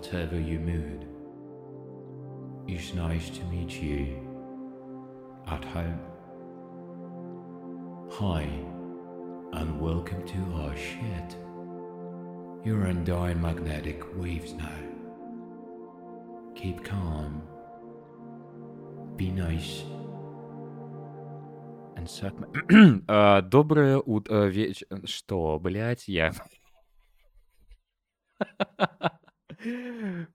whatever your mood. It's nice to meet you at home. Hi, and welcome to our shed. You're on magnetic waves now. Keep calm. Be nice. And suck my... А, Доброе утро, вечер... Что, блядь, я...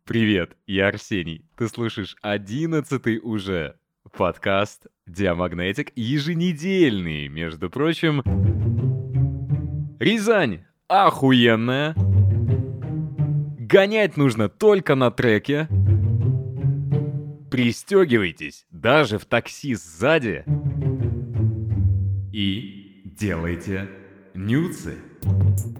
Привет, я Арсений. Ты слушаешь одиннадцатый уже подкаст Диамагнетик, еженедельный, между прочим. Рязань охуенная. Гонять нужно только на треке. Пристегивайтесь даже в такси сзади. И делайте нюцы.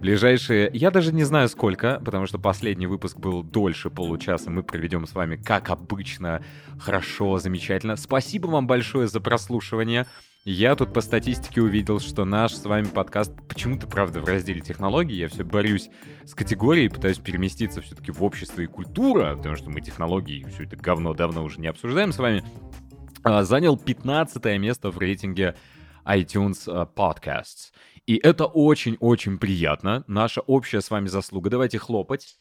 Ближайшие, я даже не знаю сколько, потому что последний выпуск был дольше получаса. Мы проведем с вами, как обычно, хорошо, замечательно. Спасибо вам большое за прослушивание. Я тут по статистике увидел, что наш с вами подкаст почему-то, правда, в разделе технологий. Я все борюсь с категорией, пытаюсь переместиться все-таки в общество и культура, потому что мы технологии, все это говно давно уже не обсуждаем с вами. А, занял 15 место в рейтинге iTunes uh, Podcasts. И это очень-очень приятно. Наша общая с вами заслуга. Давайте хлопать.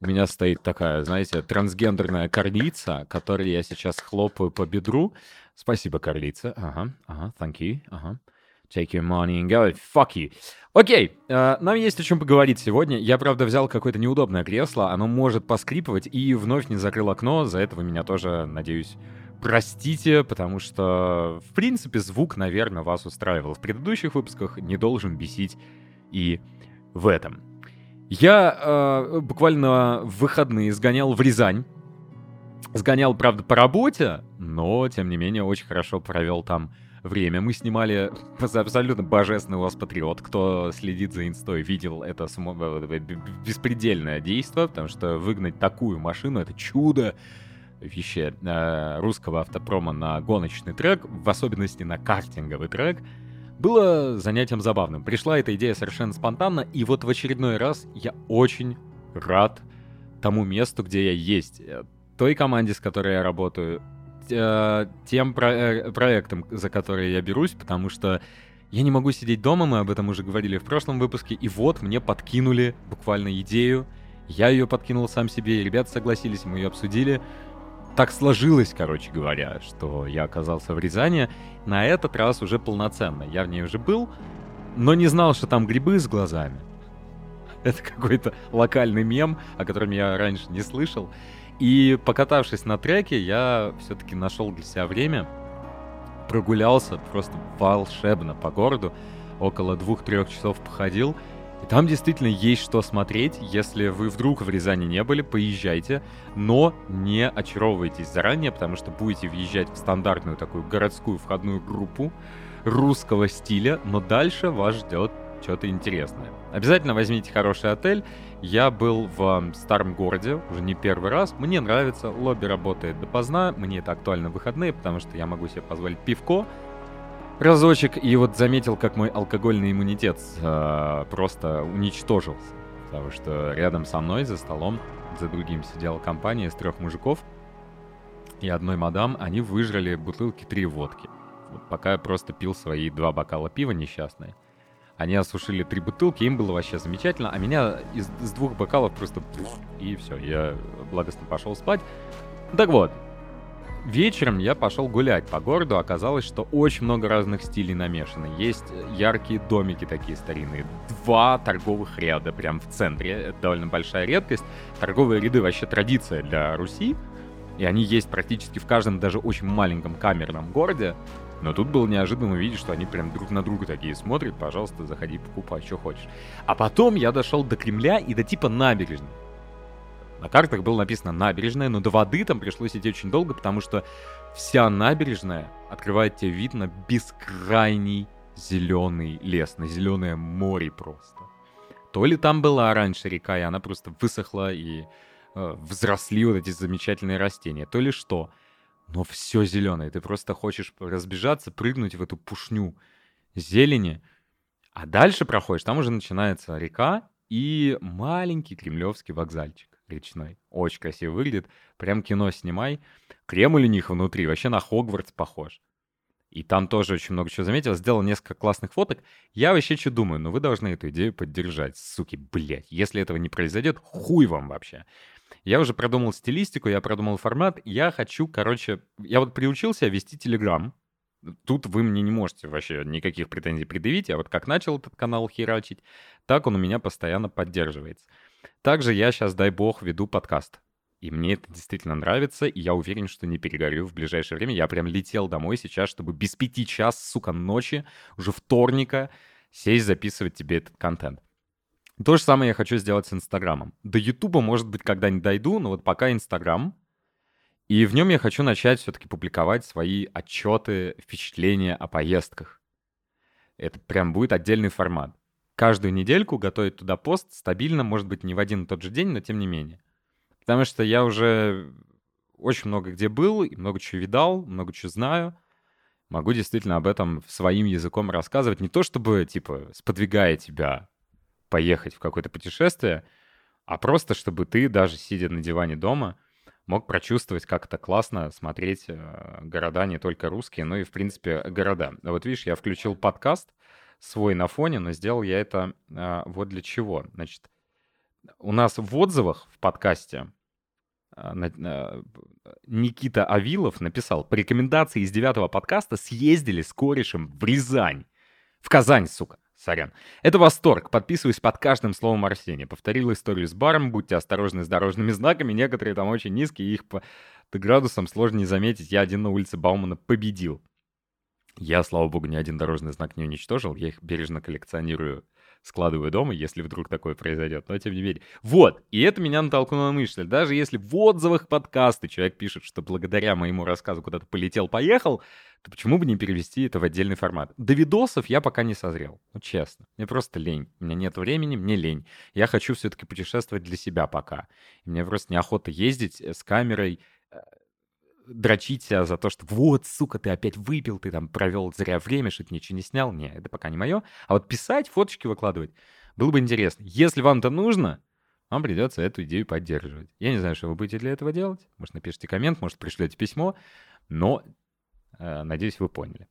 У меня стоит такая, знаете, трансгендерная карлица, которой я сейчас хлопаю по бедру. Спасибо, карлица. Ага, ага, thank you, ага. Take your money and go. Fuck you. Окей, э, нам есть о чем поговорить сегодня. Я, правда, взял какое-то неудобное кресло. Оно может поскрипывать и вновь не закрыл окно. За этого меня тоже, надеюсь, простите, потому что, в принципе, звук, наверное, вас устраивал в предыдущих выпусках, не должен бесить и в этом. Я э, буквально в выходные сгонял в Рязань. Сгонял, правда, по работе, но, тем не менее, очень хорошо провел там время. Мы снимали абсолютно божественный у вас патриот. Кто следит за инстой, видел это само... Э, беспредельное действие, потому что выгнать такую машину — это чудо вещи э, русского автопрома на гоночный трек, в особенности на картинговый трек, было занятием забавным. Пришла эта идея совершенно спонтанно, и вот в очередной раз я очень рад тому месту, где я есть, э, той команде, с которой я работаю, э, тем про э, проектом, за который я берусь, потому что я не могу сидеть дома, мы об этом уже говорили в прошлом выпуске, и вот мне подкинули буквально идею, я ее подкинул сам себе, и ребята согласились, мы ее обсудили, так сложилось, короче говоря, что я оказался в Рязани на этот раз уже полноценно. Я в ней уже был, но не знал, что там грибы с глазами. Это какой-то локальный мем, о котором я раньше не слышал. И покатавшись на треке, я все-таки нашел для себя время, прогулялся просто волшебно по городу, около двух-трех часов походил, и там действительно есть что смотреть. Если вы вдруг в Рязани не были, поезжайте. Но не очаровывайтесь заранее, потому что будете въезжать в стандартную такую городскую входную группу русского стиля, но дальше вас ждет что-то интересное. Обязательно возьмите хороший отель. Я был в старом городе уже не первый раз. Мне нравится, лобби работает допоздна. Мне это актуально в выходные, потому что я могу себе позволить пивко, разочек и вот заметил, как мой алкогольный иммунитет э, просто уничтожился. Потому что рядом со мной за столом, за другим сидела компания из трех мужиков и одной мадам. Они выжрали бутылки три водки. Вот пока я просто пил свои два бокала пива несчастные. Они осушили три бутылки, им было вообще замечательно, а меня из, из двух бокалов просто... И все, я благостно пошел спать. Так вот, Вечером я пошел гулять по городу, оказалось, что очень много разных стилей намешано. Есть яркие домики такие старинные, два торговых ряда прям в центре, это довольно большая редкость. Торговые ряды вообще традиция для Руси, и они есть практически в каждом даже очень маленьком камерном городе. Но тут было неожиданно увидеть, что они прям друг на друга такие смотрят, пожалуйста, заходи, покупай, что хочешь. А потом я дошел до Кремля и до типа набережной. На картах было написано набережная, но до воды там пришлось идти очень долго, потому что вся набережная открывает тебе вид на бескрайний зеленый лес, на зеленое море просто. То ли там была раньше река, и она просто высохла, и э, взросли вот эти замечательные растения, то ли что. Но все зеленое, ты просто хочешь разбежаться, прыгнуть в эту пушню зелени, а дальше проходишь, там уже начинается река и маленький кремлевский вокзальчик речной. Очень красиво выглядит. Прям кино снимай. Кремль у них внутри вообще на Хогвартс похож. И там тоже очень много чего заметил. Сделал несколько классных фоток. Я вообще что думаю? Ну вы должны эту идею поддержать, суки, блядь. Если этого не произойдет, хуй вам вообще. Я уже продумал стилистику, я продумал формат. Я хочу, короче... Я вот приучился вести Телеграм. Тут вы мне не можете вообще никаких претензий предъявить. Я вот как начал этот канал херачить, так он у меня постоянно поддерживается. Также я сейчас, дай бог, веду подкаст. И мне это действительно нравится, и я уверен, что не перегорю в ближайшее время. Я прям летел домой сейчас, чтобы без пяти час, сука, ночи, уже вторника, сесть записывать тебе этот контент. То же самое я хочу сделать с Инстаграмом. До Ютуба, может быть, когда-нибудь дойду, но вот пока Инстаграм. И в нем я хочу начать все-таки публиковать свои отчеты, впечатления о поездках. Это прям будет отдельный формат. Каждую недельку готовить туда пост стабильно, может быть, не в один и тот же день, но тем не менее. Потому что я уже очень много где был, и много чего видал, много чего знаю. Могу действительно об этом своим языком рассказывать. Не то чтобы, типа, сподвигая тебя поехать в какое-то путешествие, а просто чтобы ты, даже сидя на диване дома, мог прочувствовать, как это классно смотреть э, города не только русские, но и, в принципе, города. Вот видишь, я включил подкаст свой на фоне, но сделал я это а, вот для чего. Значит, у нас в отзывах в подкасте а, а, Никита Авилов написал, по рекомендации из девятого подкаста съездили с корешем в Рязань. В Казань, сука. Сорян. Это восторг. Подписываюсь под каждым словом Арсения. Повторил историю с баром. Будьте осторожны с дорожными знаками. Некоторые там очень низкие. Их по градусам сложно не заметить. Я один на улице Баумана победил. Я, слава богу, ни один дорожный знак не уничтожил. Я их бережно коллекционирую складываю дома, если вдруг такое произойдет. Но тем не менее. Вот. И это меня натолкнуло на мысль. Даже если в отзывах подкаста человек пишет, что благодаря моему рассказу куда-то полетел-поехал, то почему бы не перевести это в отдельный формат? До видосов я пока не созрел. Ну, честно. Мне просто лень. У меня нет времени, мне лень. Я хочу все-таки путешествовать для себя пока. И мне просто неохота ездить э, с камерой дрочить себя за то, что вот, сука, ты опять выпил, ты там провел зря время, что ты ничего не снял. Не, это пока не мое. А вот писать, фоточки выкладывать, было бы интересно. Если вам это нужно, вам придется эту идею поддерживать. Я не знаю, что вы будете для этого делать. Может, напишите коммент, может, пришлете письмо. Но, э, надеюсь, вы поняли.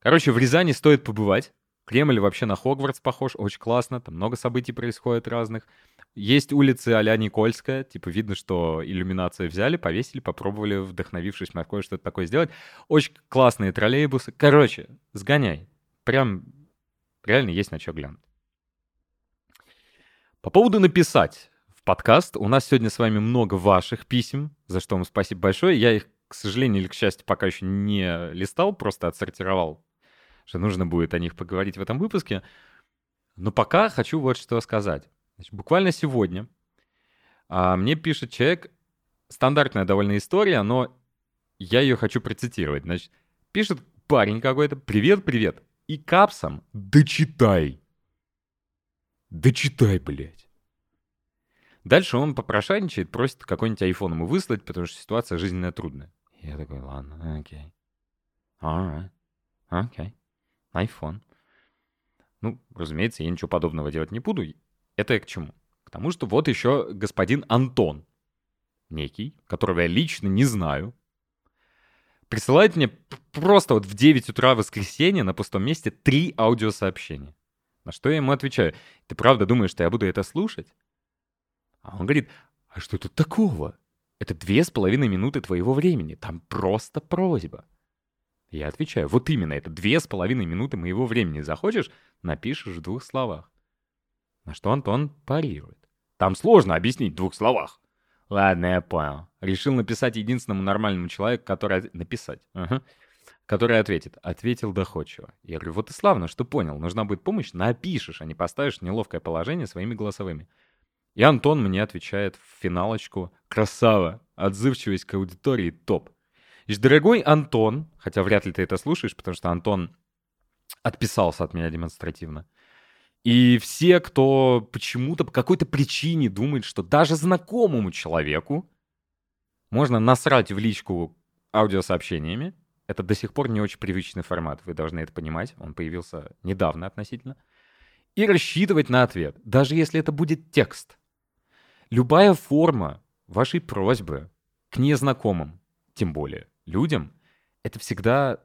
Короче, в Рязани стоит побывать. Кремль вообще на Хогвартс похож, очень классно. Там много событий происходит разных. Есть улицы а-ля Никольская, типа видно, что иллюминацию взяли, повесили, попробовали, вдохновившись Маркой, что-то такое сделать. Очень классные троллейбусы. Короче, сгоняй. Прям реально есть на что глянуть. По поводу написать в подкаст. У нас сегодня с вами много ваших писем, за что вам спасибо большое. Я их, к сожалению или к счастью, пока еще не листал, просто отсортировал, что нужно будет о них поговорить в этом выпуске. Но пока хочу вот что сказать. Значит, буквально сегодня а, мне пишет человек, стандартная довольно история, но я ее хочу процитировать. Значит, пишет парень какой-то, привет, привет, и капсом, дочитай. Дочитай, блядь. Дальше он попрошайничает, просит какой-нибудь айфон ему выслать, потому что ситуация жизненная трудная. Я такой, ладно, окей. Alright. Окей. Айфон. Ну, разумеется, я ничего подобного делать не буду. Это я к чему? К тому, что вот еще господин Антон, некий, которого я лично не знаю, присылает мне просто вот в 9 утра воскресенья на пустом месте три аудиосообщения. На что я ему отвечаю, ты правда думаешь, что я буду это слушать? А он говорит, а что тут такого? Это две с половиной минуты твоего времени, там просто просьба. Я отвечаю, вот именно, это две с половиной минуты моего времени. Захочешь, напишешь в двух словах. На что Антон парирует. Там сложно объяснить в двух словах. Ладно, я понял. Решил написать единственному нормальному человеку, который... Написать. Ага. Который ответит. Ответил доходчиво. Я говорю, вот и славно, что понял. Нужна будет помощь, напишешь, а не поставишь неловкое положение своими голосовыми. И Антон мне отвечает в финалочку. Красава. Отзывчивость к аудитории топ. И дорогой Антон, хотя вряд ли ты это слушаешь, потому что Антон отписался от меня демонстративно. И все, кто почему-то по какой-то причине думает, что даже знакомому человеку можно насрать в личку аудиосообщениями. Это до сих пор не очень привычный формат, вы должны это понимать. Он появился недавно относительно. И рассчитывать на ответ, даже если это будет текст. Любая форма вашей просьбы к незнакомым, тем более людям, это всегда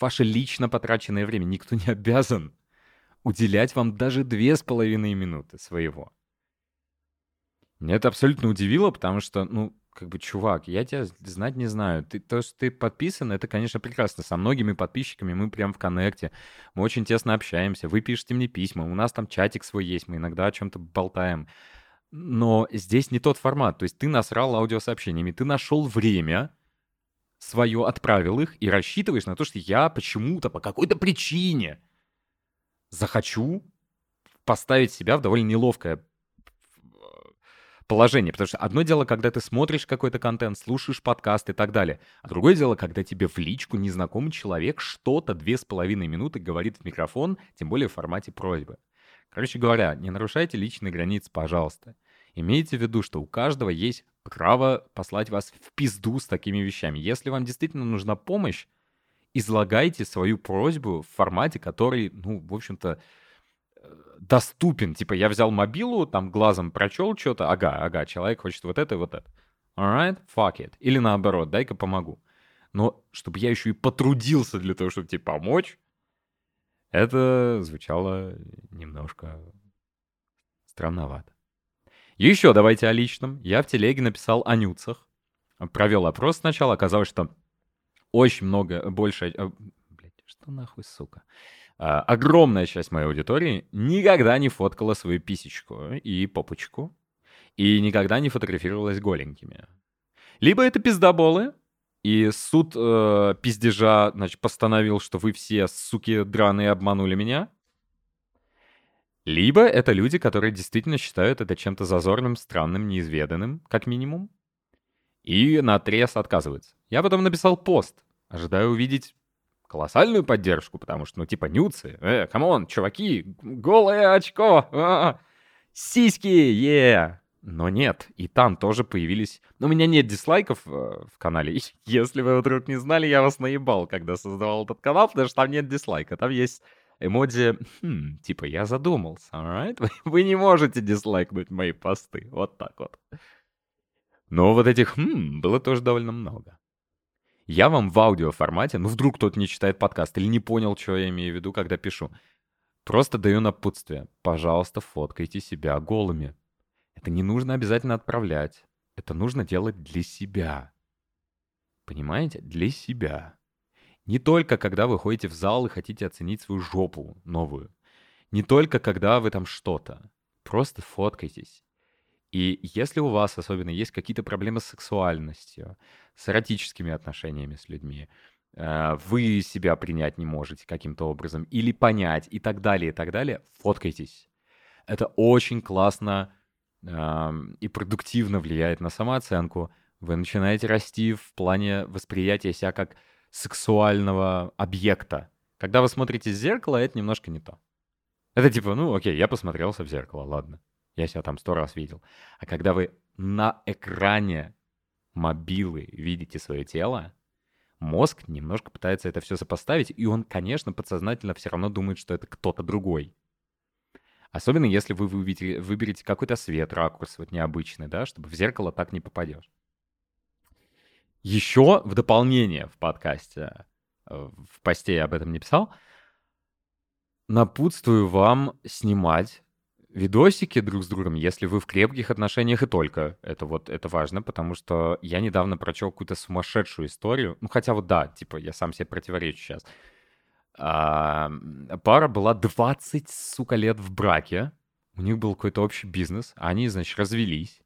ваше лично потраченное время. Никто не обязан уделять вам даже две с половиной минуты своего. Меня это абсолютно удивило, потому что, ну, как бы, чувак, я тебя знать не знаю. Ты, то, что ты подписан, это, конечно, прекрасно. Со многими подписчиками мы прям в коннекте. Мы очень тесно общаемся. Вы пишете мне письма. У нас там чатик свой есть. Мы иногда о чем-то болтаем. Но здесь не тот формат. То есть ты насрал аудиосообщениями. Ты нашел время свое, отправил их и рассчитываешь на то, что я почему-то, по какой-то причине захочу поставить себя в довольно неловкое положение. Потому что одно дело, когда ты смотришь какой-то контент, слушаешь подкаст и так далее. А другое дело, когда тебе в личку незнакомый человек что-то две с половиной минуты говорит в микрофон, тем более в формате просьбы. Короче говоря, не нарушайте личные границы, пожалуйста. Имейте в виду, что у каждого есть право послать вас в пизду с такими вещами. Если вам действительно нужна помощь, излагайте свою просьбу в формате, который, ну, в общем-то, доступен. Типа, я взял мобилу, там глазом прочел что-то, ага, ага, человек хочет вот это и вот это. Alright, fuck it. Или наоборот, дай-ка помогу. Но чтобы я еще и потрудился для того, чтобы тебе помочь, это звучало немножко странновато. Еще давайте о личном. Я в телеге написал о нюцах. Провел опрос сначала. Оказалось, что очень много, больше... Э, Блять, что нахуй, сука? А, огромная часть моей аудитории никогда не фоткала свою писечку и попочку, и никогда не фотографировалась голенькими. Либо это пиздоболы, и суд э, пиздежа, значит, постановил, что вы все, суки драные, обманули меня. Либо это люди, которые действительно считают это чем-то зазорным, странным, неизведанным, как минимум. И наотрез отказываются. Я потом написал пост, ожидая увидеть колоссальную поддержку, потому что, ну, типа, nudes ы, э, come on, чуваки, голое очко, а, сиськи, yeah. Но нет, и там тоже появились... Но у меня нет дизлайков э, в канале. Если вы вдруг не знали, я вас наебал, когда создавал этот канал, потому что там нет дизлайка. Там есть эмодзи, хм, типа, я задумался, alright? Вы, не можете дизлайкнуть мои посты. Вот так вот. Но вот этих хм было тоже довольно много. Я вам в аудиоформате, ну вдруг кто-то не читает подкаст или не понял, что я имею в виду, когда пишу. Просто даю напутствие. Пожалуйста, фоткайте себя голыми. Это не нужно обязательно отправлять. Это нужно делать для себя. Понимаете? Для себя. Не только когда вы ходите в зал и хотите оценить свою жопу новую. Не только когда вы там что-то. Просто фоткайтесь. И если у вас особенно есть какие-то проблемы с сексуальностью, с эротическими отношениями с людьми, э, вы себя принять не можете каким-то образом, или понять, и так далее, и так далее, фоткайтесь. Это очень классно и продуктивно влияет на самооценку. Вы начинаете расти в плане восприятия себя как сексуального объекта. Когда вы смотрите в зеркало, это немножко не то. Это типа, ну окей, я посмотрелся в зеркало, ладно. Я себя там сто раз видел. А когда вы на экране мобилы видите свое тело, мозг немножко пытается это все сопоставить, и он, конечно, подсознательно все равно думает, что это кто-то другой. Особенно если вы выберете, выберете какой-то свет, ракурс вот необычный, да, чтобы в зеркало так не попадешь. Еще в дополнение в подкасте, э, в посте я об этом не писал, напутствую вам снимать видосики друг с другом, если вы в крепких отношениях и только. Это вот, это важно, потому что я недавно прочел какую-то сумасшедшую историю. Ну, хотя вот да, типа, я сам себе противоречу сейчас. А, пара была 20, сука, лет в браке. У них был какой-то общий бизнес. Они, значит, развелись.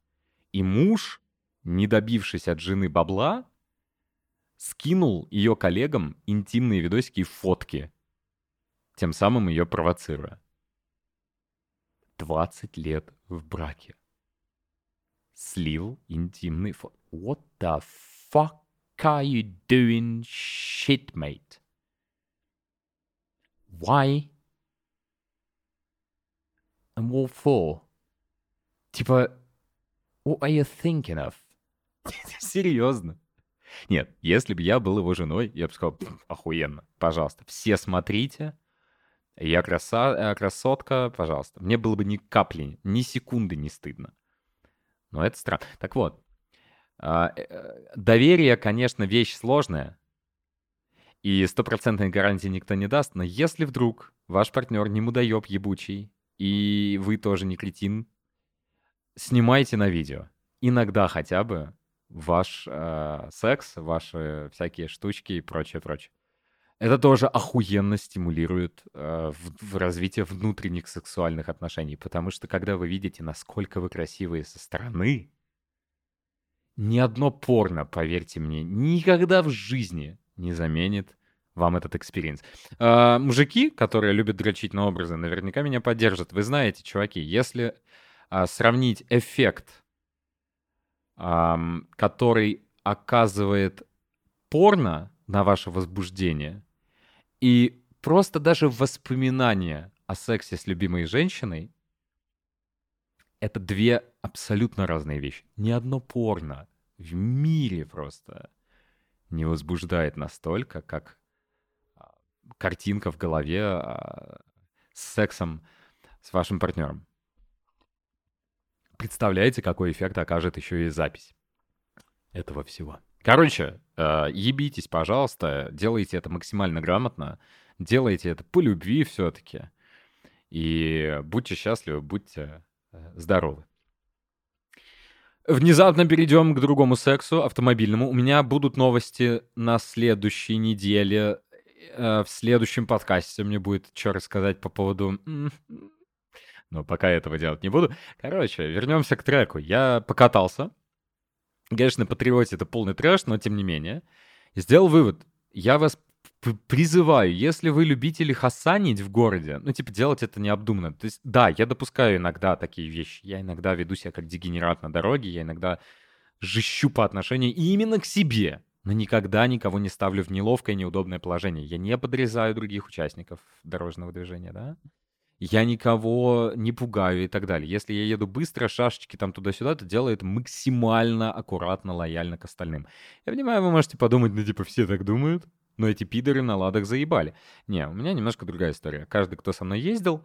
И муж, не добившись от жены бабла, скинул ее коллегам интимные видосики и фотки, тем самым ее провоцируя. 20 лет в браке. Слил интимный фото. What the fuck are you doing, shit, mate? Why? And what for? Типа, what are you thinking of? Серьезно. Нет, если бы я был его женой, я бы сказал, охуенно, пожалуйста, все смотрите, я краса... Э, красотка, пожалуйста. Мне было бы ни капли, ни секунды не стыдно. Но это странно. Так вот, а, э, доверие, конечно, вещь сложная, и стопроцентной гарантии никто не даст, но если вдруг ваш партнер не мудоеб ебучий, и вы тоже не кретин, снимайте на видео. Иногда хотя бы ваш э, секс, ваши всякие штучки и прочее, прочее. Это тоже охуенно стимулирует э, в, в развитие внутренних сексуальных отношений, потому что когда вы видите, насколько вы красивые со стороны, ни одно порно, поверьте мне, никогда в жизни не заменит вам этот experience. А, мужики, которые любят дрочить на образы, наверняка меня поддержат. Вы знаете, чуваки, если а, сравнить эффект, а, который оказывает порно на ваше возбуждение, и просто даже воспоминания о сексе с любимой женщиной, это две абсолютно разные вещи. Ни одно порно в мире просто не возбуждает настолько, как а, картинка в голове а, с сексом с вашим партнером. Представляете, какой эффект окажет еще и запись этого всего. Короче, э, ебитесь, пожалуйста, делайте это максимально грамотно, делайте это по любви все-таки. И будьте счастливы, будьте э, здоровы. Внезапно перейдем к другому сексу, автомобильному. У меня будут новости на следующей неделе. Э, в следующем подкасте мне будет что рассказать по поводу... Но пока этого делать не буду. Короче, вернемся к треку. Я покатался. Конечно, Патриоте это полный трэш, но тем не менее. Сделал вывод. Я вас призываю, если вы любители хасанить в городе, ну, типа, делать это необдуманно. То есть, да, я допускаю иногда такие вещи. Я иногда веду себя как дегенерат на дороге, я иногда жищу по отношению именно к себе. Но никогда никого не ставлю в неловкое, неудобное положение. Я не подрезаю других участников дорожного движения, да? Я никого не пугаю и так далее. Если я еду быстро, шашечки там туда-сюда, это максимально аккуратно, лояльно к остальным. Я понимаю, вы можете подумать, ну, типа, все так думают. Но эти пидоры на ладах заебали. Не, у меня немножко другая история. Каждый, кто со мной ездил,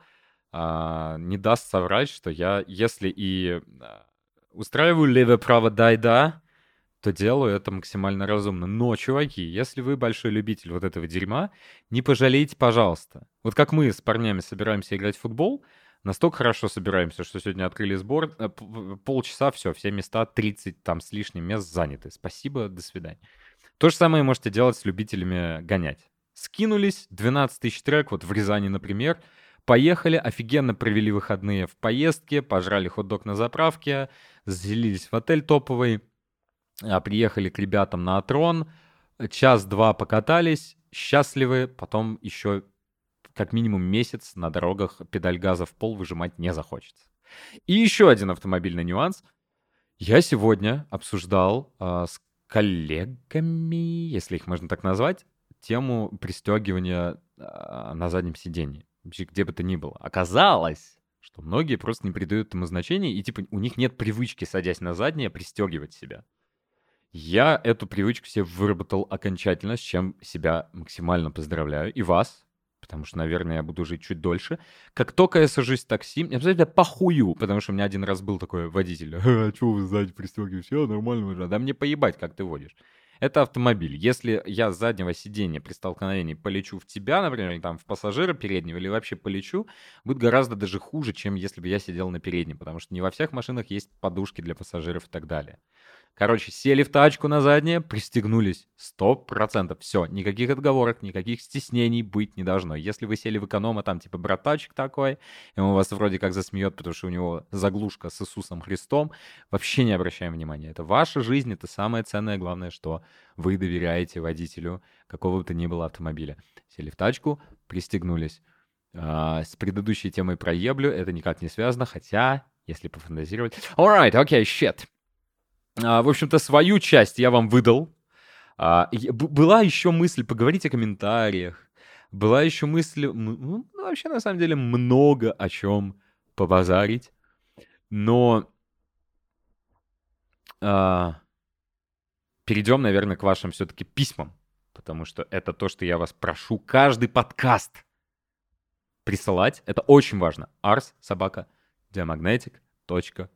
а, не даст соврать, что я, если и а, устраиваю левое-право дай-да, то делаю это максимально разумно. Но, чуваки, если вы большой любитель вот этого дерьма, не пожалейте, пожалуйста. Вот как мы с парнями собираемся играть в футбол, настолько хорошо собираемся, что сегодня открыли сбор, э, полчаса, все, все места, 30 там с лишним мест заняты. Спасибо, до свидания. То же самое можете делать с любителями гонять. Скинулись, 12 тысяч трек, вот в Рязани, например, поехали, офигенно провели выходные в поездке, пожрали хот-дог на заправке, заселились в отель топовый, приехали к ребятам на Атрон, час-два покатались, счастливы, потом еще как минимум месяц на дорогах педаль газа в пол выжимать не захочется. И еще один автомобильный нюанс. Я сегодня обсуждал э, с коллегами, если их можно так назвать, тему пристегивания э, на заднем сидении, где бы то ни было. Оказалось, что многие просто не придают этому значения, и типа у них нет привычки, садясь на заднее, пристегивать себя. Я эту привычку себе выработал окончательно, с чем себя максимально поздравляю. И вас, потому что, наверное, я буду жить чуть дольше. Как только я сажусь в такси, я обязательно похую, потому что у меня один раз был такой водитель. А, что вы сзади пристегиваете? Все нормально уже. Да мне поебать, как ты водишь. Это автомобиль. Если я с заднего сиденья при столкновении полечу в тебя, например, там в пассажира переднего, или вообще полечу, будет гораздо даже хуже, чем если бы я сидел на переднем, потому что не во всех машинах есть подушки для пассажиров и так далее. Короче, сели в тачку на заднее, пристегнулись. Сто процентов. Все, никаких отговорок, никаких стеснений быть не должно. Если вы сели в эконома, там типа братачек такой, и он вас вроде как засмеет, потому что у него заглушка с Иисусом Христом, вообще не обращаем внимания. Это ваша жизнь, это самое ценное, главное, что вы доверяете водителю какого бы то ни было автомобиля. Сели в тачку, пристегнулись. А, с предыдущей темой про еблю это никак не связано, хотя, если пофантазировать... Alright, okay, shit. А, в общем-то, свою часть я вам выдал. А, была еще мысль поговорить о комментариях. Была еще мысль, ну, вообще, на самом деле, много о чем побазарить. Но а, перейдем, наверное, к вашим все-таки письмам. Потому что это то, что я вас прошу каждый подкаст присылать. Это очень важно. Ars, собака, diamagnetic,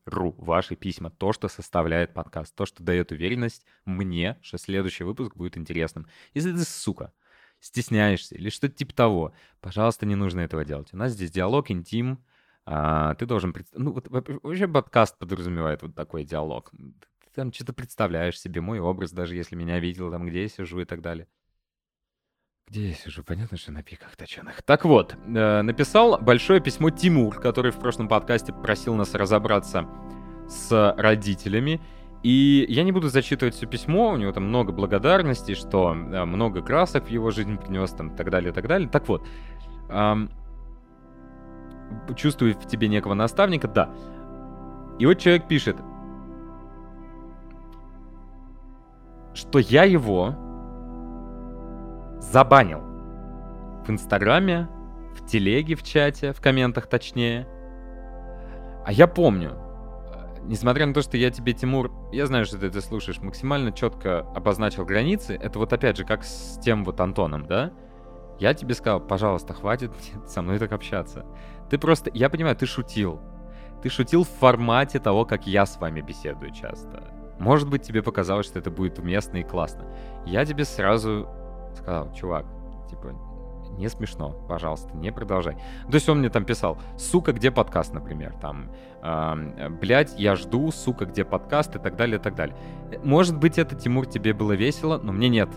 ру. Ваши письма, то, что составляет подкаст, то, что дает уверенность мне, что следующий выпуск будет интересным. Если ты, сука, стесняешься или что-то типа того, пожалуйста, не нужно этого делать. У нас здесь диалог, интим, а, ты должен... Пред... Ну, вот вообще подкаст подразумевает вот такой диалог. Ты там что-то представляешь себе, мой образ, даже если меня видел, там, где я сижу и так далее. Где я сижу? Понятно, что на пиках точеных. Так вот, э, написал большое письмо Тимур, который в прошлом подкасте просил нас разобраться с родителями. И я не буду зачитывать все письмо, у него там много благодарностей, что э, много красок в его жизнь принес, там, так далее, так далее. Так вот, эм, чувствую в тебе некого наставника, да. И вот человек пишет, что я его забанил. В Инстаграме, в телеге, в чате, в комментах точнее. А я помню, несмотря на то, что я тебе, Тимур, я знаю, что ты это слушаешь, максимально четко обозначил границы, это вот опять же как с тем вот Антоном, да? Я тебе сказал, пожалуйста, хватит со мной так общаться. Ты просто, я понимаю, ты шутил. Ты шутил в формате того, как я с вами беседую часто. Может быть, тебе показалось, что это будет уместно и классно. Я тебе сразу сказал, чувак, типа, не смешно, пожалуйста, не продолжай. То есть он мне там писал, сука, где подкаст, например, там, блядь, я жду, сука, где подкаст и так далее, и так далее. Может быть, это, Тимур, тебе было весело, но мне нет.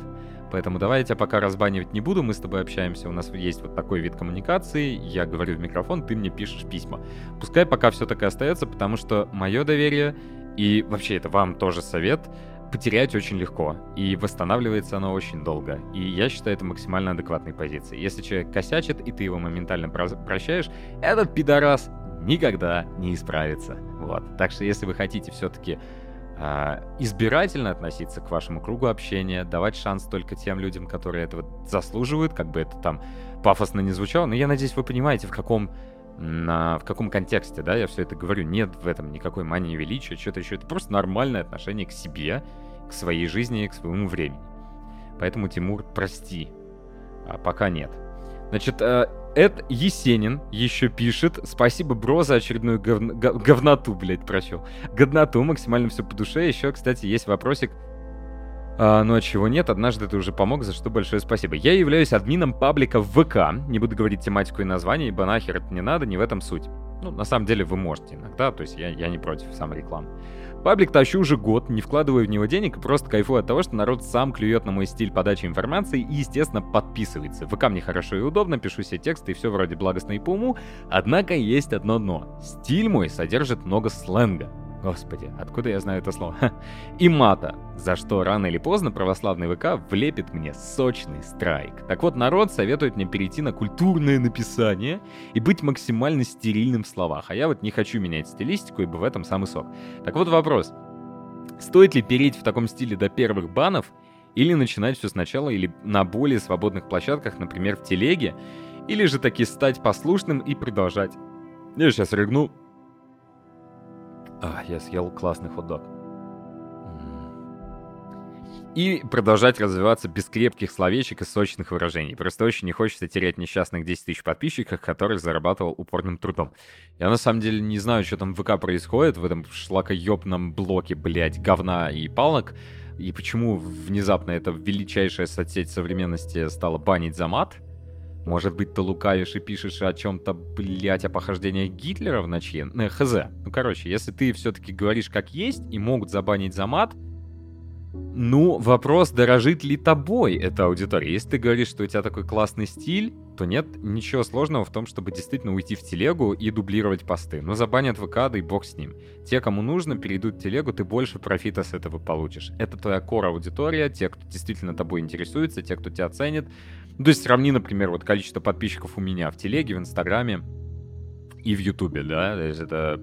Поэтому давай я тебя пока разбанивать не буду, мы с тобой общаемся, у нас есть вот такой вид коммуникации, я говорю в микрофон, ты мне пишешь письма. Пускай пока все так и остается, потому что мое доверие, и вообще это вам тоже совет, потерять очень легко, и восстанавливается оно очень долго. И я считаю это максимально адекватной позицией. Если человек косячит, и ты его моментально прощаешь, этот пидорас никогда не исправится. Вот. Так что если вы хотите все-таки э, избирательно относиться к вашему кругу общения, давать шанс только тем людям, которые этого заслуживают, как бы это там пафосно не звучало, но я надеюсь, вы понимаете, в каком на, в каком контексте, да, я все это говорю. Нет в этом никакой мании величия, что-то еще. Это просто нормальное отношение к себе, к своей жизни, к своему времени. Поэтому, Тимур, прости. А пока нет. Значит, э, Эд Есенин еще пишет. Спасибо, бро, за очередную говн... говноту, блядь, прочел. Годноту, максимально все по душе. Еще, кстати, есть вопросик а, ну а чего нет, однажды ты уже помог, за что большое спасибо. Я являюсь админом паблика ВК. Не буду говорить тематику и название, ибо нахер это не надо, не в этом суть. Ну, на самом деле вы можете иногда, то есть я, я не против саморекламы. Паблик тащу уже год, не вкладываю в него денег просто кайфую от того, что народ сам клюет на мой стиль подачи информации и, естественно, подписывается. ВК мне хорошо и удобно, пишу все тексты и все вроде благостно и по уму, однако есть одно дно. Стиль мой содержит много сленга. Господи, откуда я знаю это слово? И мата, за что рано или поздно православный ВК влепит мне сочный страйк. Так вот, народ советует мне перейти на культурное написание и быть максимально стерильным в словах. А я вот не хочу менять стилистику, ибо в этом самый сок. Так вот вопрос. Стоит ли перейти в таком стиле до первых банов, или начинать все сначала, или на более свободных площадках, например, в телеге, или же таки стать послушным и продолжать. Я сейчас рыгну, а, я съел классный хот-дог. И продолжать развиваться без крепких словечек и сочных выражений. Просто очень не хочется терять несчастных 10 тысяч подписчиков, которых зарабатывал упорным трудом. Я на самом деле не знаю, что там в ВК происходит, в этом шлакоёбном блоке, блядь, говна и палок. И почему внезапно эта величайшая соцсеть современности стала банить за мат. Может быть, ты лукавишь и пишешь о чем-то, блядь, о похождениях Гитлера в ночи? Ну, хз. Ну, короче, если ты все-таки говоришь как есть и могут забанить за мат, ну, вопрос, дорожит ли тобой эта аудитория. Если ты говоришь, что у тебя такой классный стиль, то нет ничего сложного в том, чтобы действительно уйти в телегу и дублировать посты. Но забанят ВК, да и бог с ним. Те, кому нужно, перейдут в телегу, ты больше профита с этого получишь. Это твоя кора аудитория, те, кто действительно тобой интересуется, те, кто тебя ценит. Ну, то есть сравни, например, вот количество подписчиков у меня в телеге, в инстаграме и в ютубе, да, то есть это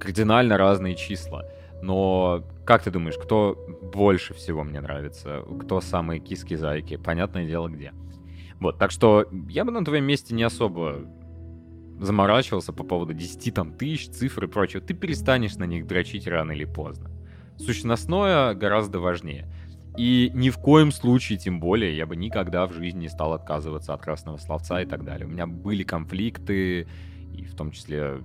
кардинально разные числа. Но как ты думаешь, кто больше всего мне нравится? Кто самые киски-зайки? Понятное дело, где. Вот, так что я бы на твоем месте не особо заморачивался по поводу 10 там тысяч, цифр и прочего. Ты перестанешь на них дрочить рано или поздно. Сущностное гораздо важнее. И ни в коем случае, тем более, я бы никогда в жизни не стал отказываться от красного словца и так далее. У меня были конфликты, и в том числе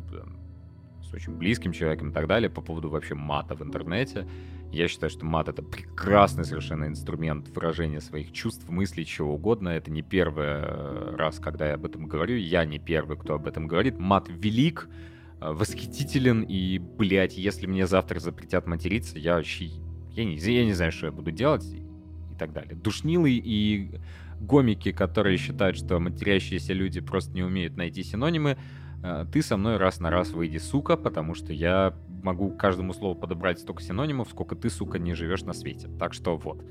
с очень близким человеком и так далее по поводу вообще мата в интернете. Я считаю, что мат — это прекрасный совершенно инструмент выражения своих чувств, мыслей, чего угодно. Это не первый э, раз, когда я об этом говорю. Я не первый, кто об этом говорит. Мат велик, э, восхитителен, и, блядь, если мне завтра запретят материться, я вообще... Я не, я не знаю, что я буду делать и так далее. Душнилый и гомики, которые считают, что матерящиеся люди просто не умеют найти синонимы, э, ты со мной раз на раз выйди, сука, потому что я могу каждому слову подобрать столько синонимов, сколько ты, сука, не живешь на свете. Так что вот.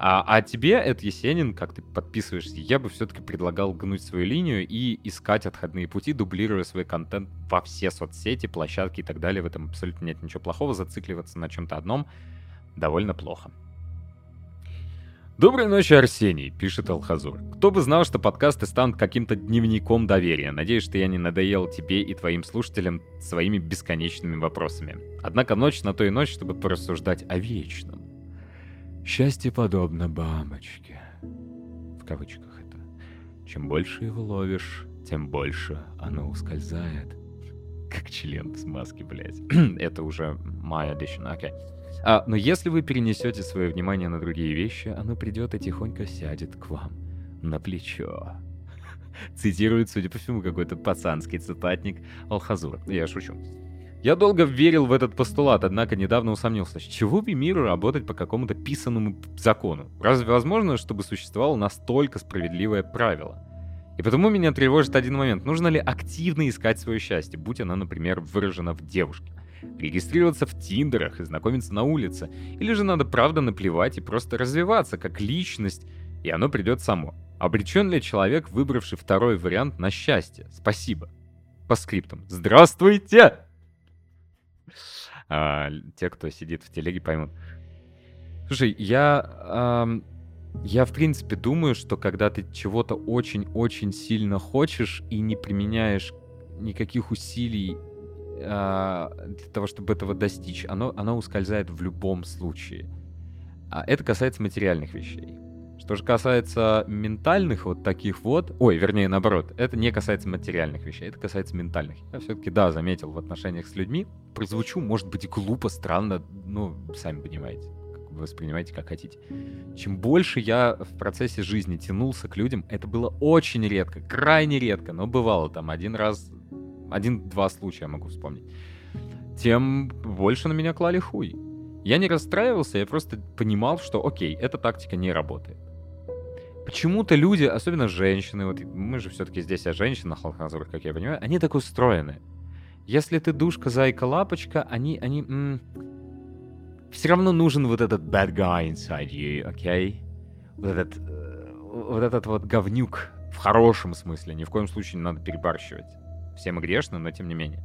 А, а тебе, Эд Есенин, как ты подписываешься, я бы все-таки предлагал гнуть свою линию и искать отходные пути, дублируя свой контент во все соцсети, площадки и так далее. В этом абсолютно нет ничего плохого. Зацикливаться на чем-то одном довольно плохо. Доброй ночи, Арсений, пишет Алхазур. Кто бы знал, что подкасты станут каким-то дневником доверия. Надеюсь, что я не надоел тебе и твоим слушателям своими бесконечными вопросами. Однако ночь на то и ночь, чтобы порассуждать о вечном. Счастье подобно бабочке. В кавычках это. Чем больше его ловишь, тем больше оно ускользает. Как член с маски, блядь. это уже my addition, окей. Okay. А, но если вы перенесете свое внимание на другие вещи, оно придет и тихонько сядет к вам на плечо. Цитирует, судя по всему, какой-то пацанский цитатник Алхазур. Я шучу. Я долго верил в этот постулат, однако недавно усомнился, с чего бы миру работать по какому-то писанному закону? Разве возможно, чтобы существовало настолько справедливое правило? И потому меня тревожит один момент. Нужно ли активно искать свое счастье, будь оно, например, выражено в девушке? Регистрироваться в Тиндерах и знакомиться на улице. Или же надо правда наплевать и просто развиваться как личность, и оно придет само. Обречен ли человек, выбравший второй вариант на счастье? Спасибо. По скриптам. Здравствуйте! А, те, кто сидит в телеге, поймут. Слушай, я... Эм, я, в принципе, думаю, что когда ты чего-то очень-очень сильно хочешь и не применяешь никаких усилий для того, чтобы этого достичь, оно, оно ускользает в любом случае. А это касается материальных вещей. Что же касается ментальных вот таких вот, ой, вернее, наоборот, это не касается материальных вещей, это касается ментальных. Я все-таки, да, заметил в отношениях с людьми, прозвучу, может быть, глупо, странно, ну, сами понимаете, как воспринимаете, как хотите. Чем больше я в процессе жизни тянулся к людям, это было очень редко, крайне редко, но бывало там один раз один-два случая могу вспомнить, тем больше на меня клали хуй. Я не расстраивался, я просто понимал, что окей, эта тактика не работает. Почему-то люди, особенно женщины, вот мы же все-таки здесь о женщинах, как я понимаю, они так устроены. Если ты душка, зайка, лапочка, они, они... М- все равно нужен вот этот bad guy inside you, окей? Okay? Вот этот, э, вот этот вот говнюк в хорошем смысле, ни в коем случае не надо перебарщивать. Все мы грешны, но тем не менее.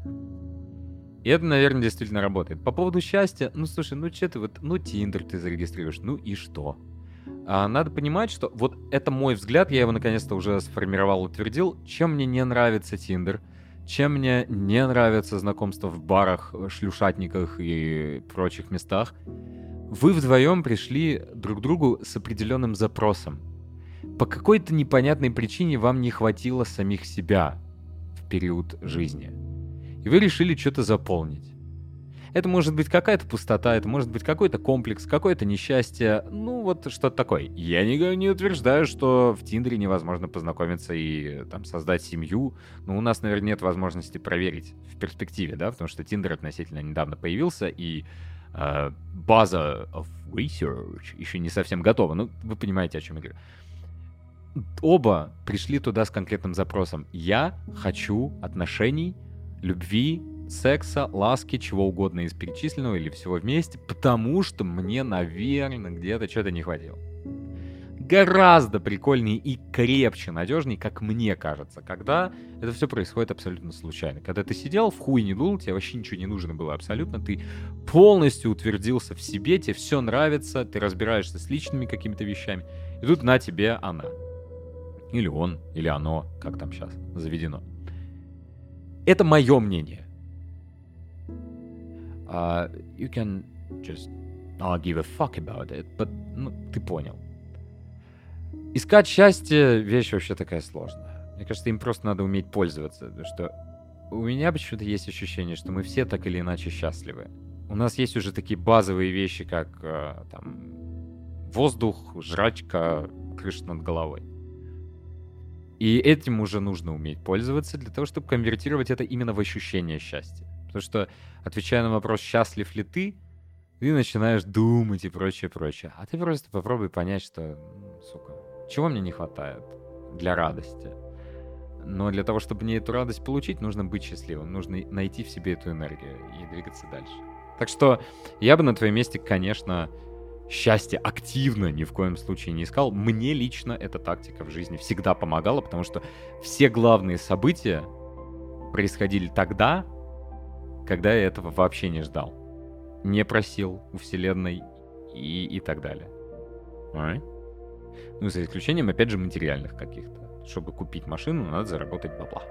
И это, наверное, действительно работает. По поводу счастья, ну слушай, ну че ты вот, ну Тиндер ты зарегистрируешь, ну и что? А, надо понимать, что вот это мой взгляд, я его наконец-то уже сформировал, утвердил, чем мне не нравится Тиндер, чем мне не нравится знакомство в барах, шлюшатниках и прочих местах. Вы вдвоем пришли друг к другу с определенным запросом. По какой-то непонятной причине вам не хватило самих себя, период жизни. И вы решили что-то заполнить. Это может быть какая-то пустота, это может быть какой-то комплекс, какое-то несчастье, ну вот что-то такое. Я не, не утверждаю, что в Тиндере невозможно познакомиться и там создать семью, но у нас, наверное, нет возможности проверить в перспективе, да, потому что Тиндер относительно недавно появился, и э, база of research еще не совсем готова. Ну, вы понимаете, о чем я говорю оба пришли туда с конкретным запросом. Я хочу отношений, любви, секса, ласки, чего угодно из перечисленного или всего вместе, потому что мне, наверное, где-то что-то не хватило. Гораздо прикольнее и крепче, надежнее, как мне кажется, когда это все происходит абсолютно случайно. Когда ты сидел, в хуй не дул, тебе вообще ничего не нужно было абсолютно, ты полностью утвердился в себе, тебе все нравится, ты разбираешься с личными какими-то вещами, и тут на тебе она. Или он, или оно, как там сейчас заведено. Это мое мнение. Uh, you can just not give a fuck about it, but, ну, ты понял. Искать счастье — вещь вообще такая сложная. Мне кажется, им просто надо уметь пользоваться, потому что у меня почему-то есть ощущение, что мы все так или иначе счастливы. У нас есть уже такие базовые вещи, как э, там воздух, жрачка, крыша над головой. И этим уже нужно уметь пользоваться для того, чтобы конвертировать это именно в ощущение счастья. Потому что, отвечая на вопрос, счастлив ли ты, ты начинаешь думать и прочее, прочее. А ты просто попробуй понять, что, сука, чего мне не хватает для радости. Но для того, чтобы мне эту радость получить, нужно быть счастливым. Нужно найти в себе эту энергию и двигаться дальше. Так что я бы на твоем месте, конечно, счастье активно ни в коем случае не искал. Мне лично эта тактика в жизни всегда помогала, потому что все главные события происходили тогда, когда я этого вообще не ждал. Не просил у Вселенной и, и так далее. Ну, за исключением, опять же, материальных каких-то. Чтобы купить машину, надо заработать бабла.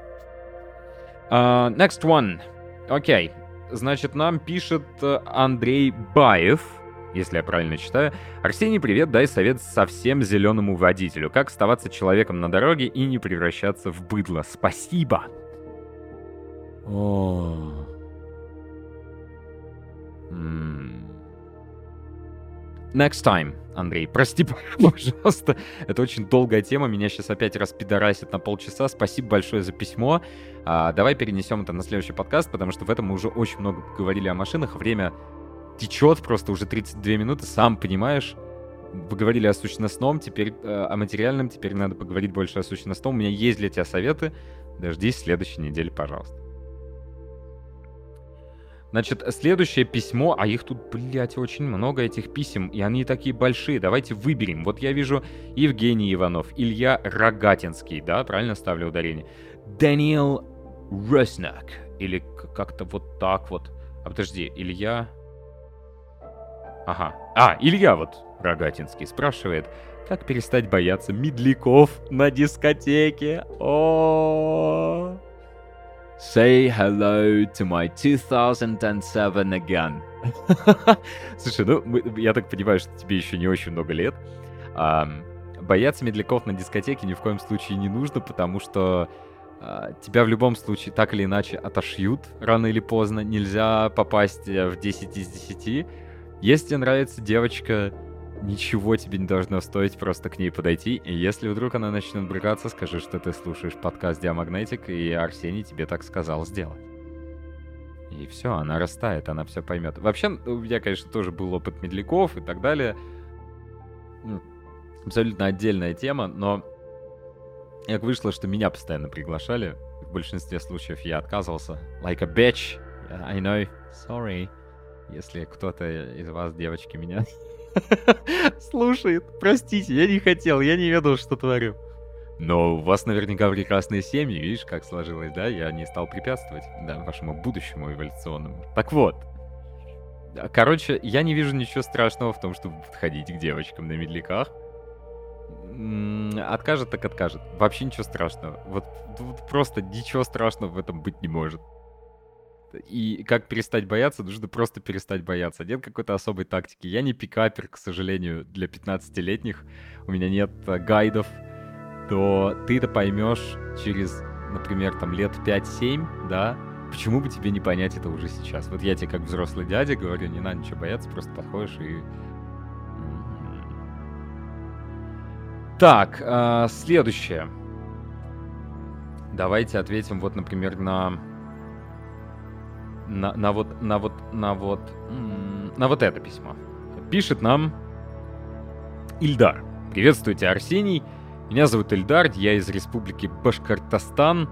Uh, next one. Окей. Okay. Значит, нам пишет э, Андрей Баев если я правильно читаю. Арсений, привет, дай совет совсем зеленому водителю. Как оставаться человеком на дороге и не превращаться в быдло. Спасибо. О. Next time, Андрей. Прости, пожалуйста. Это очень долгая тема. Меня сейчас опять распидорасит на полчаса. Спасибо большое за письмо. А, давай перенесем это на следующий подкаст, потому что в этом мы уже очень много говорили о машинах. Время течет просто уже 32 минуты, сам понимаешь. Поговорили о сущностном, теперь э, о материальном, теперь надо поговорить больше о сущностном. У меня есть для тебя советы. Дождись следующей недели, пожалуйста. Значит, следующее письмо, а их тут, блядь, очень много этих писем, и они такие большие. Давайте выберем. Вот я вижу Евгений Иванов, Илья Рогатинский, да, правильно ставлю ударение? Даниэл Роснак, или как-то вот так вот. А подожди, Илья... Ага. А, Илья вот, Рогатинский, спрашивает, как перестать бояться медляков на дискотеке? О, Say hello to my 2007 again. Слушай, ну, я так понимаю, что тебе еще не очень много лет. А, бояться медляков на дискотеке ни в коем случае не нужно, потому что а, тебя в любом случае так или иначе отошьют рано или поздно. Нельзя попасть э, в 10 из 10. Если нравится девочка, ничего тебе не должно стоить просто к ней подойти. И если вдруг она начнет брыкаться, скажи, что ты слушаешь подкаст Диамагнетик, и Арсений тебе так сказал сделать. И все, она растает, она все поймет. Вообще, у меня, конечно, тоже был опыт медляков и так далее. Абсолютно отдельная тема, но как вышло, что меня постоянно приглашали. В большинстве случаев я отказывался. Like a bitch. I know. Sorry. Если кто-то из вас, девочки, меня слушает, простите, я не хотел, я не ведал, что творю. Но у вас наверняка прекрасные семьи, видишь, как сложилось, да? Я не стал препятствовать, да, вашему будущему эволюционному. Так вот, короче, я не вижу ничего страшного в том, чтобы подходить к девочкам на медляках. Откажет, так откажет. Вообще ничего страшного. Вот, вот просто ничего страшного в этом быть не может. И как перестать бояться, нужно просто перестать бояться. Нет какой-то особой тактики. Я не пикапер, к сожалению, для 15-летних. У меня нет э, гайдов. То ты это поймешь через, например, там лет 5-7, да, почему бы тебе не понять это уже сейчас? Вот я тебе как взрослый дядя говорю, не надо ничего бояться, просто подходишь и... Так, э, следующее. Давайте ответим вот, например, на на, на вот, на вот, на вот, на вот это письмо. Пишет нам Ильдар. Приветствуйте, Арсений. Меня зовут Ильдар, я из республики Башкортостан.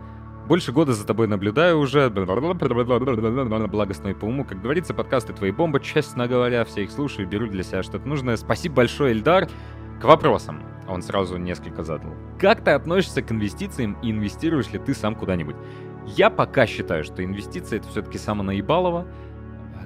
Больше года за тобой наблюдаю уже. Благостной по уму. Как говорится, подкасты твои бомба. Честно говоря, все их слушаю, беру для себя что-то нужное. Спасибо большое, Ильдар. К вопросам. Он сразу несколько задал. Как ты относишься к инвестициям и инвестируешь ли ты сам куда-нибудь? Я пока считаю, что инвестиции это все-таки самонаебалово,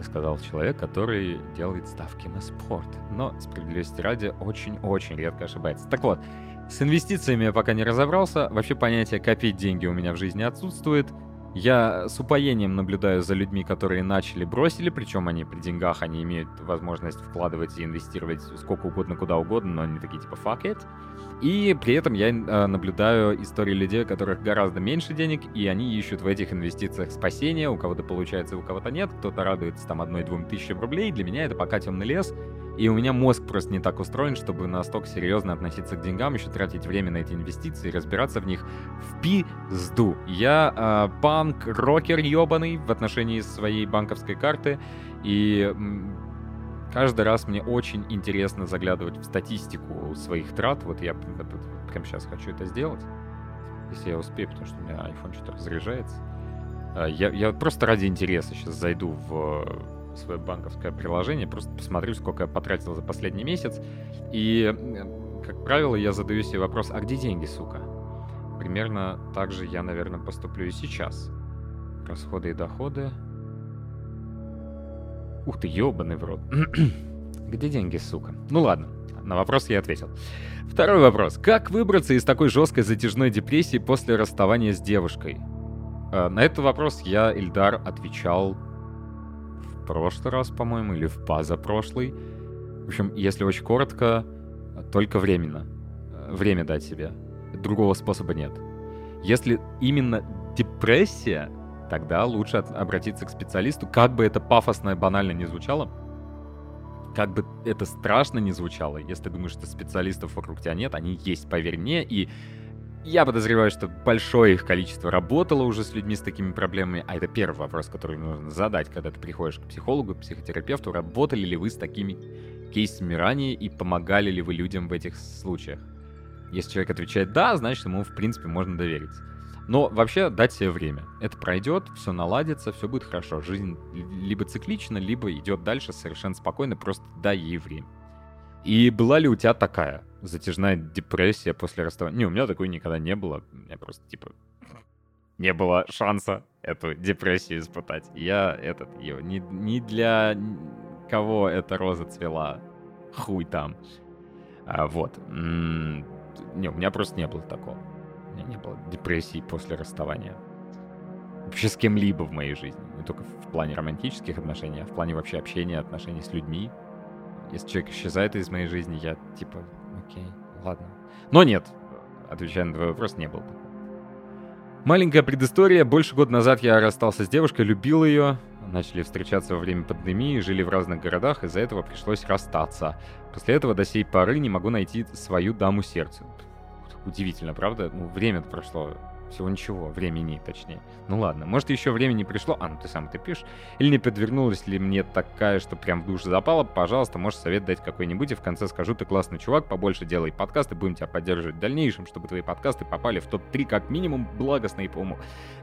сказал человек, который делает ставки на спорт. Но, справедливости ради, очень-очень редко ошибается. Так вот, с инвестициями я пока не разобрался. Вообще понятие «копить деньги» у меня в жизни отсутствует. Я с упоением наблюдаю за людьми, которые начали, бросили, причем они при деньгах, они имеют возможность вкладывать и инвестировать сколько угодно, куда угодно, но они такие типа fuck it. И при этом я э, наблюдаю истории людей, у которых гораздо меньше денег, и они ищут в этих инвестициях спасения. У кого-то получается, у кого-то нет. Кто-то радуется там одной-двум тысячам рублей. Для меня это пока темный лес. И у меня мозг просто не так устроен, чтобы настолько серьезно относиться к деньгам, еще тратить время на эти инвестиции, разбираться в них в пизду. Я э, банк-рокер ебаный в отношении своей банковской карты, и каждый раз мне очень интересно заглядывать в статистику своих трат. Вот я прямо сейчас хочу это сделать, если я успею, потому что у меня iPhone что-то разряжается. А, я, я просто ради интереса сейчас зайду в свое банковское приложение, просто посмотрю, сколько я потратил за последний месяц. И, как правило, я задаю себе вопрос, а где деньги, сука? Примерно так же я, наверное, поступлю и сейчас. Расходы и доходы. Ух ты, ебаный в рот. где деньги, сука? Ну ладно, на вопрос я ответил. Второй вопрос. Как выбраться из такой жесткой затяжной депрессии после расставания с девушкой? Э, на этот вопрос я, Ильдар, отвечал прошлый раз, по-моему, или в позапрошлый. В общем, если очень коротко, только временно. Э, время дать себе. Другого способа нет. Если именно депрессия, тогда лучше обратиться к специалисту, как бы это пафосно и банально не звучало, как бы это страшно не звучало, если думаешь, что специалистов вокруг тебя нет, они есть, поверь мне, и я подозреваю, что большое их количество работало уже с людьми с такими проблемами, а это первый вопрос, который нужно задать, когда ты приходишь к психологу, психотерапевту, работали ли вы с такими кейсами ранее и помогали ли вы людям в этих случаях. Если человек отвечает «да», значит, ему, в принципе, можно довериться. Но вообще дать себе время. Это пройдет, все наладится, все будет хорошо. Жизнь либо циклична, либо идет дальше совершенно спокойно, просто дай ей время. И была ли у тебя такая затяжная депрессия после расставания? Не, у меня такой никогда не было. У меня просто, типа, не было шанса эту депрессию испытать. Я этот, ее, не, не для кого эта роза цвела. Хуй там. А, вот. Не, у меня просто не было такого. Меня не было депрессии после расставания. Вообще с кем-либо в моей жизни. Не только в плане романтических отношений, а в плане вообще общения, отношений с людьми. Если человек исчезает из моей жизни, я типа, окей, ладно. Но нет, отвечая на твой вопрос, не был Маленькая предыстория. Больше года назад я расстался с девушкой, любил ее. Начали встречаться во время пандемии, жили в разных городах, из-за этого пришлось расстаться. После этого до сей поры не могу найти свою даму сердца. Удивительно, правда? Ну, время прошло всего ничего, времени точнее. Ну ладно, может еще времени пришло, а ну ты сам это пишешь. Или не подвернулась ли мне такая, что прям в душу запала, пожалуйста, можешь совет дать какой-нибудь, и в конце скажу, ты классный чувак, побольше делай подкасты, будем тебя поддерживать в дальнейшем, чтобы твои подкасты попали в топ-3 как минимум благостно и по уму.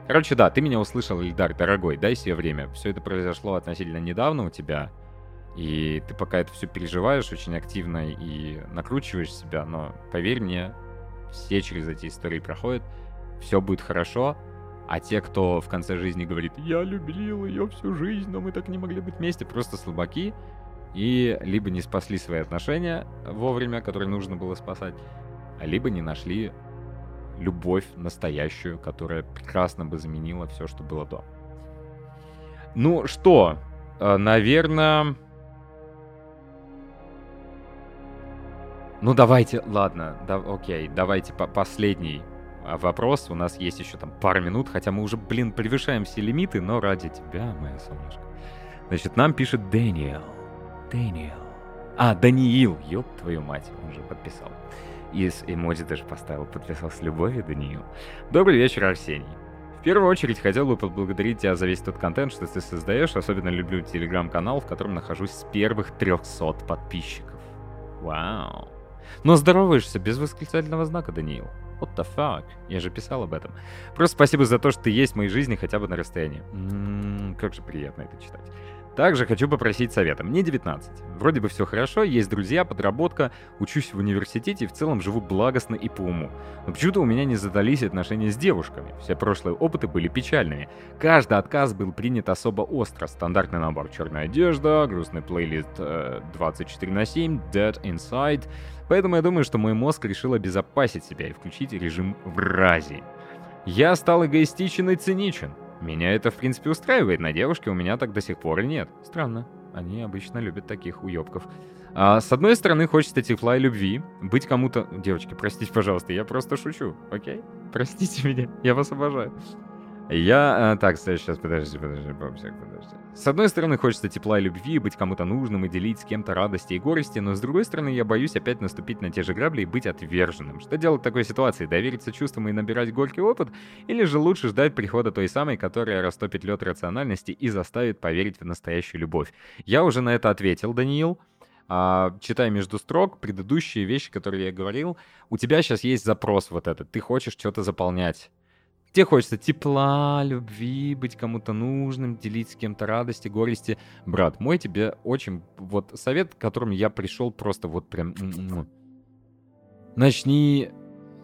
Короче, да, ты меня услышал, Ильдар, дорогой, дай себе время. Все это произошло относительно недавно у тебя, и ты пока это все переживаешь очень активно и накручиваешь себя, но поверь мне, все через эти истории проходят, все будет хорошо, а те, кто в конце жизни говорит, я любил ее всю жизнь, но мы так не могли быть вместе, просто слабаки, и либо не спасли свои отношения вовремя, которые нужно было спасать, либо не нашли любовь настоящую, которая прекрасно бы заменила все, что было до. Ну что, э, наверное... Ну давайте, ладно, да, окей, давайте по последний а вопрос. У нас есть еще там пару минут, хотя мы уже, блин, превышаем все лимиты, но ради тебя, моя солнышко. Значит, нам пишет Дэниел. Дэниел. А, Даниил, ёб твою мать, он же подписал. И с эмодзи даже поставил, подписал с любовью, Даниил. Добрый вечер, Арсений. В первую очередь хотел бы поблагодарить тебя за весь тот контент, что ты создаешь. Особенно люблю телеграм-канал, в котором нахожусь с первых 300 подписчиков. Вау. Но здороваешься без восклицательного знака, Даниил. What the fuck? Я же писал об этом. Просто спасибо за то, что ты есть в моей жизни хотя бы на расстоянии. М-м, как же приятно это читать. Также хочу попросить совета. Мне 19. Вроде бы все хорошо, есть друзья, подработка, учусь в университете и в целом живу благостно и по уму. Но почему-то у меня не задались отношения с девушками. Все прошлые опыты были печальными. Каждый отказ был принят особо остро. Стандартный набор черная одежда, грустный плейлист э, 24 на 7, Dead Inside. Поэтому я думаю, что мой мозг решил обезопасить себя и включить режим врази. Я стал эгоистичен и циничен. Меня это, в принципе, устраивает. На девушке у меня так до сих пор и нет. Странно. Они обычно любят таких уёбков. А, с одной стороны, хочется тепла и любви. Быть кому-то... Девочки, простите, пожалуйста, я просто шучу, окей? Простите меня, я вас обожаю. Я... А, так, сейчас, подожди, подожди, бабсик, подожди. С одной стороны, хочется тепла и любви, быть кому-то нужным и делить с кем-то радости и горести, но с другой стороны, я боюсь опять наступить на те же грабли и быть отверженным. Что делать в такой ситуации? Довериться чувствам и набирать горький опыт? Или же лучше ждать прихода той самой, которая растопит лед рациональности и заставит поверить в настоящую любовь? Я уже на это ответил, Даниил. А, читая между строк предыдущие вещи, которые я говорил, у тебя сейчас есть запрос вот этот. Ты хочешь что-то заполнять. Тебе хочется тепла, любви, быть кому-то нужным, делить с кем-то радости, горести. Брат, мой тебе очень вот совет, к которому я пришел просто вот прям... Начни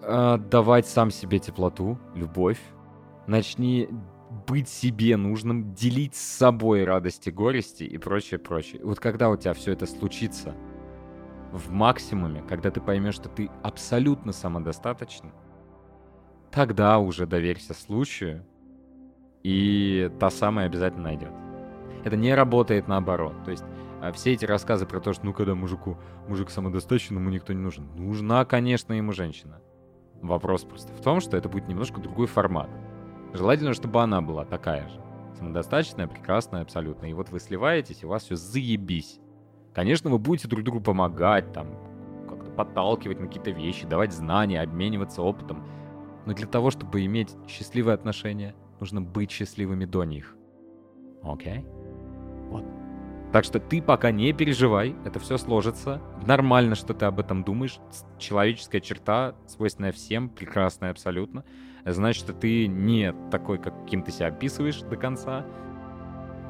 э, давать сам себе теплоту, любовь. Начни быть себе нужным, делить с собой радости, горести и прочее, прочее. Вот когда у тебя все это случится в максимуме, когда ты поймешь, что ты абсолютно самодостаточен, тогда уже доверься случаю, и та самая обязательно найдет. Это не работает наоборот. То есть а, все эти рассказы про то, что ну когда мужику, мужик самодостаточен, ему никто не нужен. Нужна, конечно, ему женщина. Вопрос просто в том, что это будет немножко другой формат. Желательно, чтобы она была такая же. Самодостаточная, прекрасная абсолютно. И вот вы сливаетесь, и у вас все заебись. Конечно, вы будете друг другу помогать, там, как-то подталкивать на какие-то вещи, давать знания, обмениваться опытом. Но для того, чтобы иметь счастливые отношения, нужно быть счастливыми до них. Окей? Вот. Так что ты пока не переживай, это все сложится. Нормально, что ты об этом думаешь. Человеческая черта, свойственная всем, прекрасная абсолютно. Значит, что ты не такой, каким ты себя описываешь до конца.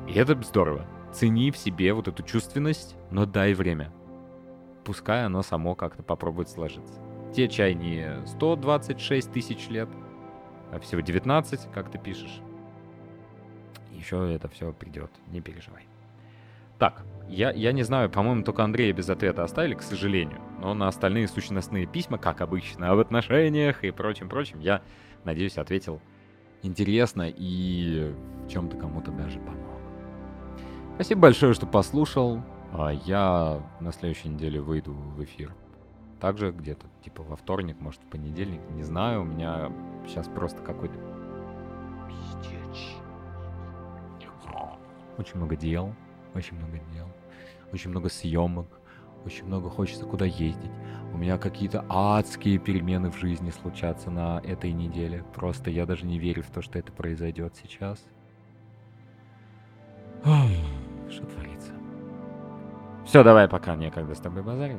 И это здорово. Цени в себе вот эту чувственность, но дай время. Пускай оно само как-то попробует сложиться. Те чай не 126 тысяч лет, а всего 19, как ты пишешь. Еще это все придет, не переживай. Так, я, я не знаю, по-моему, только Андрея без ответа оставили, к сожалению. Но на остальные сущностные письма, как обычно, об отношениях и прочем-прочем, я, надеюсь, ответил интересно и в чем-то кому-то даже помог. Спасибо большое, что послушал. А я на следующей неделе выйду в эфир также где-то, типа во вторник, может, в понедельник, не знаю. У меня сейчас просто какой-то пиздец. Очень много дел, очень много дел, очень много съемок, очень много хочется куда ездить. У меня какие-то адские перемены в жизни случатся на этой неделе. Просто я даже не верю в то, что это произойдет сейчас. Что творится? Все, давай, пока некогда с тобой базарить.